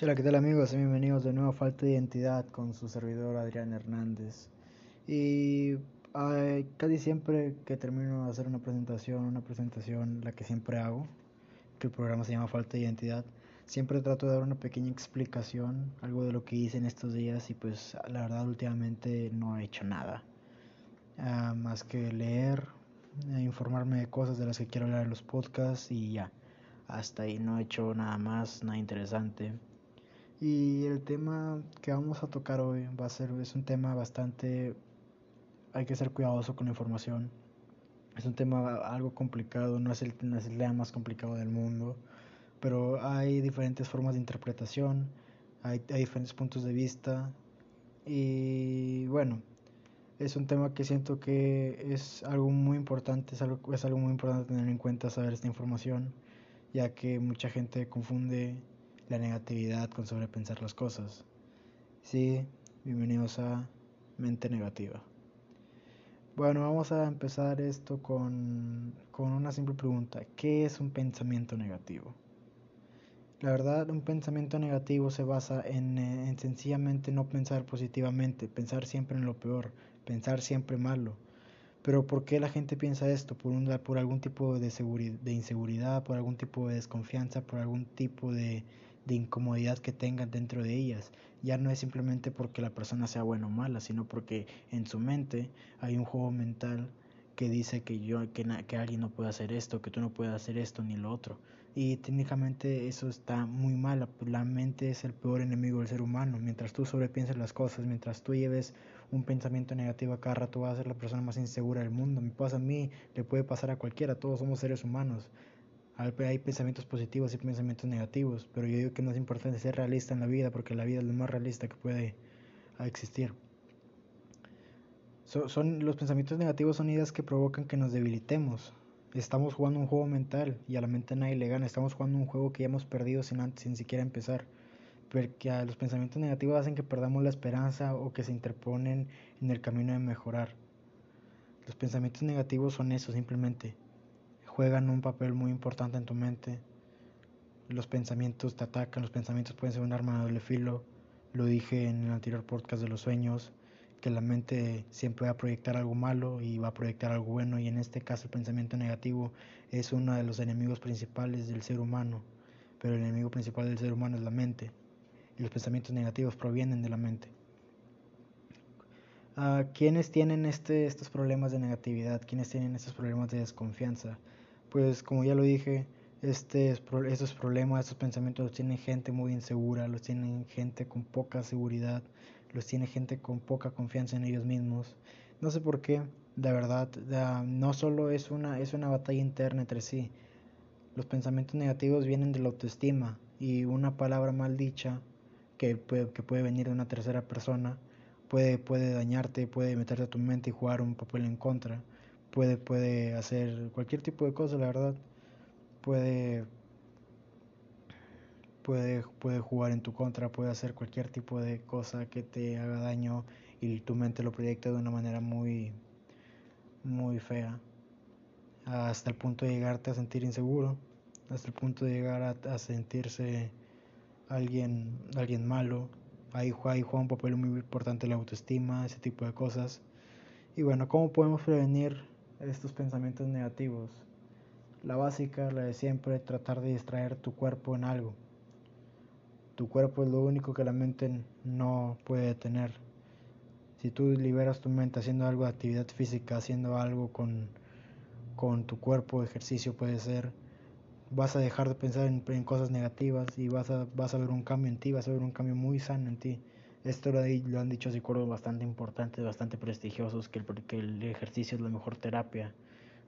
Hola, ¿qué tal amigos? Bienvenidos de nuevo a Falta de Identidad con su servidor Adrián Hernández. Y casi siempre que termino de hacer una presentación, una presentación la que siempre hago, que el programa se llama Falta de Identidad, siempre trato de dar una pequeña explicación, algo de lo que hice en estos días y pues la verdad últimamente no he hecho nada. Ah, más que leer, e informarme de cosas de las que quiero hablar en los podcasts y ya. Hasta ahí no he hecho nada más, nada interesante. Y el tema que vamos a tocar hoy va a ser, es un tema bastante, hay que ser cuidadoso con la información. Es un tema algo complicado, no es el, no tema más complicado del mundo, pero hay diferentes formas de interpretación, hay, hay diferentes puntos de vista y bueno, es un tema que siento que es algo muy importante, es algo, es algo muy importante tener en cuenta saber esta información, ya que mucha gente confunde la negatividad con sobrepensar las cosas. Sí, bienvenidos a Mente Negativa. Bueno, vamos a empezar esto con, con una simple pregunta. ¿Qué es un pensamiento negativo? La verdad, un pensamiento negativo se basa en, en, sencillamente no pensar positivamente, pensar siempre en lo peor, pensar siempre malo. Pero ¿por qué la gente piensa esto? ¿Por, un, por algún tipo de, de inseguridad, por algún tipo de desconfianza, por algún tipo de, de incomodidad que tengan dentro de ellas. Ya no es simplemente porque la persona sea buena o mala, sino porque en su mente hay un juego mental que dice que yo que, que alguien no puede hacer esto, que tú no puedes hacer esto ni lo otro. Y técnicamente eso está muy mal. La mente es el peor enemigo del ser humano. Mientras tú sobrepienses las cosas, mientras tú lleves un pensamiento negativo a cada rato, vas a ser la persona más insegura del mundo. Me pasa a mí, le puede pasar a cualquiera. Todos somos seres humanos. Hay pensamientos positivos y pensamientos negativos, pero yo digo que no es importante ser realista en la vida porque la vida es lo más realista que puede existir. son, los pensamientos negativos son ideas que provocan que nos debilitemos. Estamos jugando un juego mental y a la mente nadie le gana. Estamos jugando un juego que ya hemos perdido sin, sin siquiera empezar. Porque los pensamientos negativos hacen que perdamos la esperanza o que se interponen en el camino de mejorar. Los pensamientos negativos son eso simplemente juegan un papel muy importante en tu mente. Los pensamientos te atacan, los pensamientos pueden ser un arma de doble filo. Lo dije en el anterior podcast de los sueños, que la mente siempre va a proyectar algo malo y va a proyectar algo bueno y en este caso el pensamiento negativo es uno de los enemigos principales del ser humano, pero el enemigo principal del ser humano es la mente y los pensamientos negativos provienen de la mente. Uh, ¿Quiénes tienen este, estos problemas de negatividad? ¿Quiénes tienen estos problemas de desconfianza? Pues como ya lo dije, este, estos problemas, estos pensamientos los tiene gente muy insegura, los tiene gente con poca seguridad, los tiene gente con poca confianza en ellos mismos. No sé por qué, de verdad, no solo es una, es una batalla interna entre sí. Los pensamientos negativos vienen de la autoestima y una palabra mal dicha que puede, que puede venir de una tercera persona puede, puede dañarte, puede meterte a tu mente y jugar un papel en contra puede, puede hacer cualquier tipo de cosa, la verdad. Puede, puede, puede jugar en tu contra, puede hacer cualquier tipo de cosa que te haga daño y tu mente lo proyecta de una manera muy, muy fea. Hasta el punto de llegarte a sentir inseguro, hasta el punto de llegar a, sentirse alguien, alguien malo. Ahí, juega un papel muy importante la autoestima, ese tipo de cosas. Y bueno, ¿cómo podemos prevenir estos pensamientos negativos. La básica, la de siempre, tratar de distraer tu cuerpo en algo. Tu cuerpo es lo único que la mente no puede tener. Si tú liberas tu mente haciendo algo de actividad física, haciendo algo con, con tu cuerpo, ejercicio puede ser, vas a dejar de pensar en, en, cosas negativas y vas a, vas a ver un cambio en ti, vas a ver un cambio muy sano en ti. Esto lo, han dicho psicólogos bastante importantes, bastante prestigiosos, que el, el ejercicio es la mejor terapia.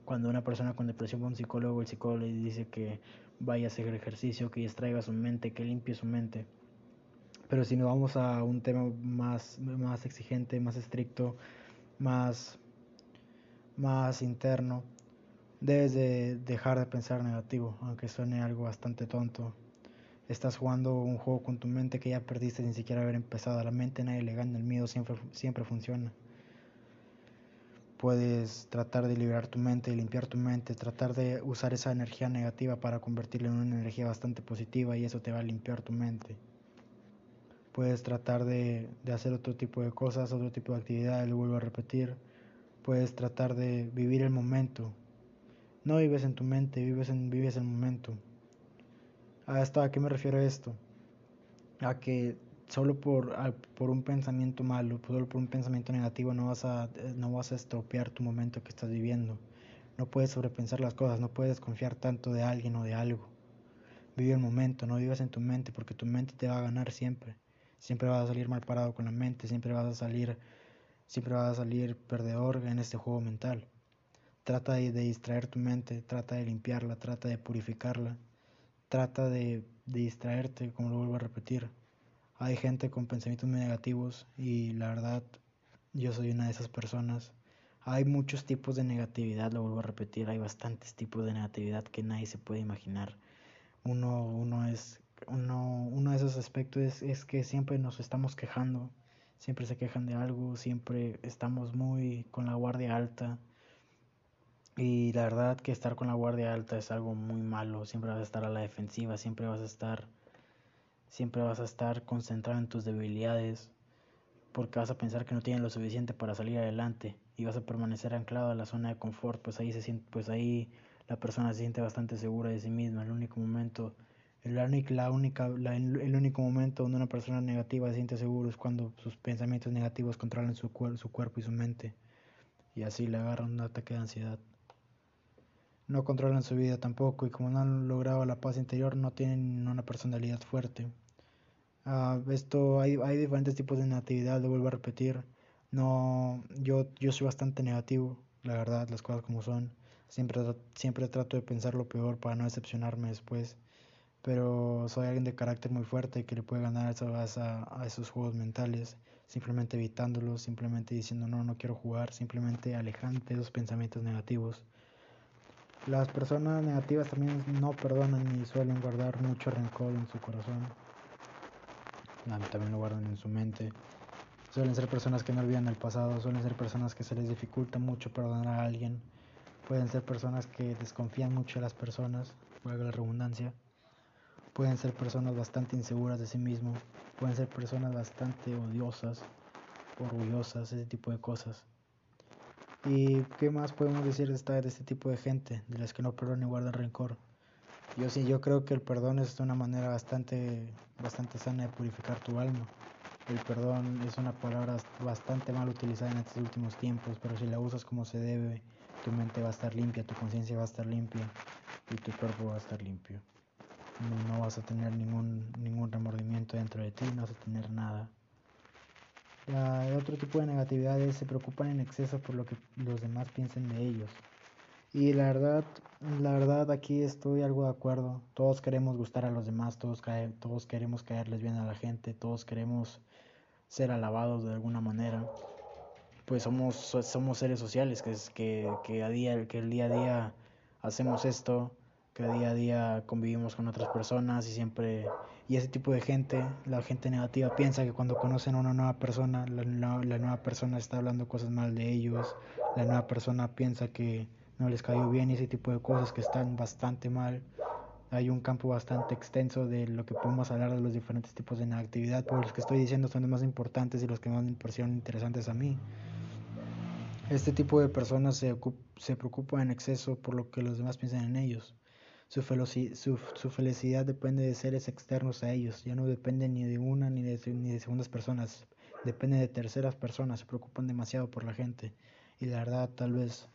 Cuando una persona con depresión va a un psicólogo, el psicólogo le dice que vaya a hacer ejercicio, que distraiga su mente, que limpie su mente. Pero si nos vamos a un tema más, más exigente, más estricto, más, más interno, debes de dejar de pensar negativo, aunque suene algo bastante tonto. Estás jugando un juego con tu mente que ya perdiste sin siquiera haber empezado. La mente nadie le gana, el miedo siempre, siempre funciona. Puedes tratar de liberar tu mente, limpiar tu mente, tratar de usar esa energía negativa para convertirla en una energía bastante positiva y eso te va a limpiar tu mente. puedes tratar de, de hacer otro tipo de cosas, otro tipo de actividades, lo vuelvo a repetir, puedes tratar de vivir el momento. No vives en tu mente, vives, en, vives el momento. ¿Hasta a qué me refiero esto? A que solo por, por un pensamiento malo, solo por un pensamiento negativo no vas, a, no vas a estropear tu momento que estás viviendo. No puedes sobrepensar las cosas, no puedes confiar tanto de alguien o de algo. Vive el momento, no vivas en tu mente porque tu mente te va a ganar siempre. Siempre vas a salir mal parado con la mente, siempre vas a salir siempre vas a salir perdedor en este juego mental. Trata de, distraer tu mente, trata de limpiarla, trata de purificarla, trata de, distraerte, como lo vuelvo a repetir. Hay gente con pensamientos muy negativos y la verdad yo soy una de esas personas. Hay muchos tipos de negatividad, lo vuelvo a repetir, hay bastantes tipos de negatividad que nadie se puede imaginar. Uno, uno es uno, uno de esos aspectos es, es que siempre nos estamos quejando, siempre se quejan de algo, siempre estamos muy con la guardia alta. Y la verdad que estar con la guardia alta es algo muy malo, siempre vas a estar a la defensiva, siempre vas a estar siempre vas a estar concentrado en tus debilidades, porque vas a pensar que no tienes lo suficiente para salir adelante y vas a permanecer anclado a la zona de confort, pues ahí se siente, pues ahí la persona se siente bastante segura de sí misma, el único momento la única, la el único momento donde una persona negativa se siente seguro es cuando sus pensamientos negativos controlan su, su cuerpo y su mente. Y así le agarran un ataque de ansiedad. No controlan su vida tampoco y como no han logrado la paz interior no tienen una personalidad fuerte. Uh, esto hay, hay diferentes tipos de negatividad, lo vuelvo a repetir. No, yo, yo soy bastante negativo, la verdad, las cosas como son. Siempre, siempre trato de pensar lo peor para no decepcionarme después pero soy alguien de carácter muy fuerte que le puede ganar a, a, esos juegos mentales, simplemente evitándolos, simplemente diciendo no, no quiero jugar, simplemente alejante de esos pensamientos negativos. Las personas negativas también no perdonan ni suelen guardar mucho rencor en su corazón. También lo guardan en su mente. Suelen ser personas que no olvidan el pasado, suelen ser personas que se les dificulta mucho perdonar a alguien. Pueden ser personas que desconfían mucho de las personas, valga la redundancia. Pueden ser personas bastante inseguras de sí mismos, pueden ser personas bastante odiosas, orgullosas, ese tipo de cosas. ¿Y qué más podemos decir de, esta, de este tipo de gente, de las que no perdonan y guardan rencor? Yo sí, yo creo que el perdón es una manera bastante, bastante sana de purificar tu alma. El perdón es una palabra bastante mal utilizada en estos últimos tiempos, pero si la usas como se debe, tu mente va a estar limpia, tu conciencia va a estar limpia y tu cuerpo va a estar limpio no vas a tener ningún, ningún remordimiento dentro de ti, no vas a tener nada. El otro tipo de negatividad es se preocupan en exceso por lo que los demás piensen de ellos. Y la verdad, la verdad aquí estoy algo de acuerdo. Todos queremos gustar a los demás, todos, todos queremos caerles bien a la gente, todos queremos ser alabados de alguna manera. Pues somos, somos seres sociales que, que, que, a día, que el día a día hacemos esto que día a día convivimos con otras personas y siempre y ese tipo de gente, la gente negativa piensa que cuando conocen a una nueva persona, la, la, nueva persona está hablando cosas mal de ellos, la nueva persona piensa que no les cayó bien y ese tipo de cosas que están bastante mal. Hay un campo bastante extenso de lo que podemos hablar de los diferentes tipos de negatividad, pero los que estoy diciendo son los más importantes y los que más me parecieron interesantes a mí. Este tipo de personas se, se preocupan en exceso por lo que los demás piensan en ellos. Su, su, felicidad depende de seres externos a ellos, ya no depende ni de una ni de, ni de segundas personas, depende de terceras personas, se preocupan demasiado por la gente y la verdad tal vez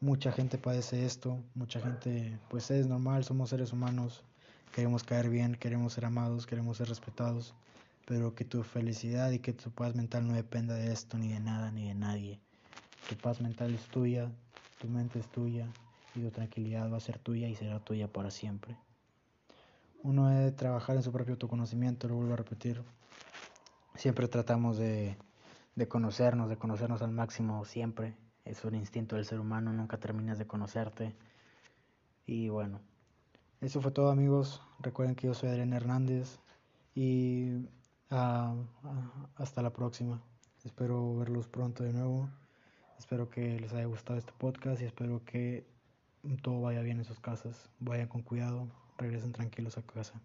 mucha gente padece esto, mucha gente pues es normal, somos seres humanos, queremos caer bien, queremos ser amados, queremos ser respetados, pero que tu felicidad y que tu paz mental no dependa de esto, ni de nada, ni de nadie. Tu paz mental es tuya, tu mente es tuya, tu tranquilidad va a ser tuya y será tuya para siempre. Uno debe trabajar en su propio autoconocimiento, lo vuelvo a repetir. Siempre tratamos de, de conocernos, de conocernos al máximo, siempre. Es un instinto del ser humano, nunca terminas de conocerte. Y bueno, eso fue todo amigos. Recuerden que yo soy Adrián Hernández y ah, ah, hasta la próxima. Espero verlos pronto de nuevo. Espero que les haya gustado este podcast y espero que todo vaya bien en sus casas, vayan con cuidado, regresen tranquilos a casa.